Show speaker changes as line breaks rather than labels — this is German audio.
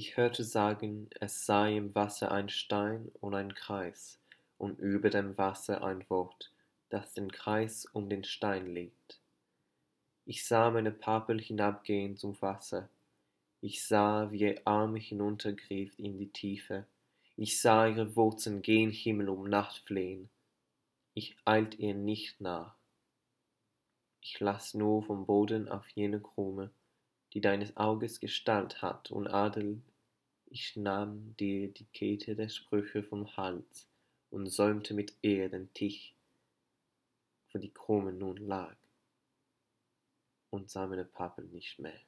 Ich hörte sagen, es sei im Wasser ein Stein und ein Kreis, und über dem Wasser ein Wort, das den Kreis um den Stein legt. Ich sah meine Papel hinabgehen zum Wasser. Ich sah, wie ihr Arm hinuntergriff in die Tiefe. Ich sah ihre Wurzeln gen Himmel um Nacht flehen. Ich eilt ihr nicht nach. Ich lass nur vom Boden auf jene Krume, die deines Auges Gestalt hat und Adel. Ich nahm dir die Kette der Sprüche vom Hals und säumte mit ihr den Tisch, wo die Krume nun lag, und sah meine Pappel nicht mehr.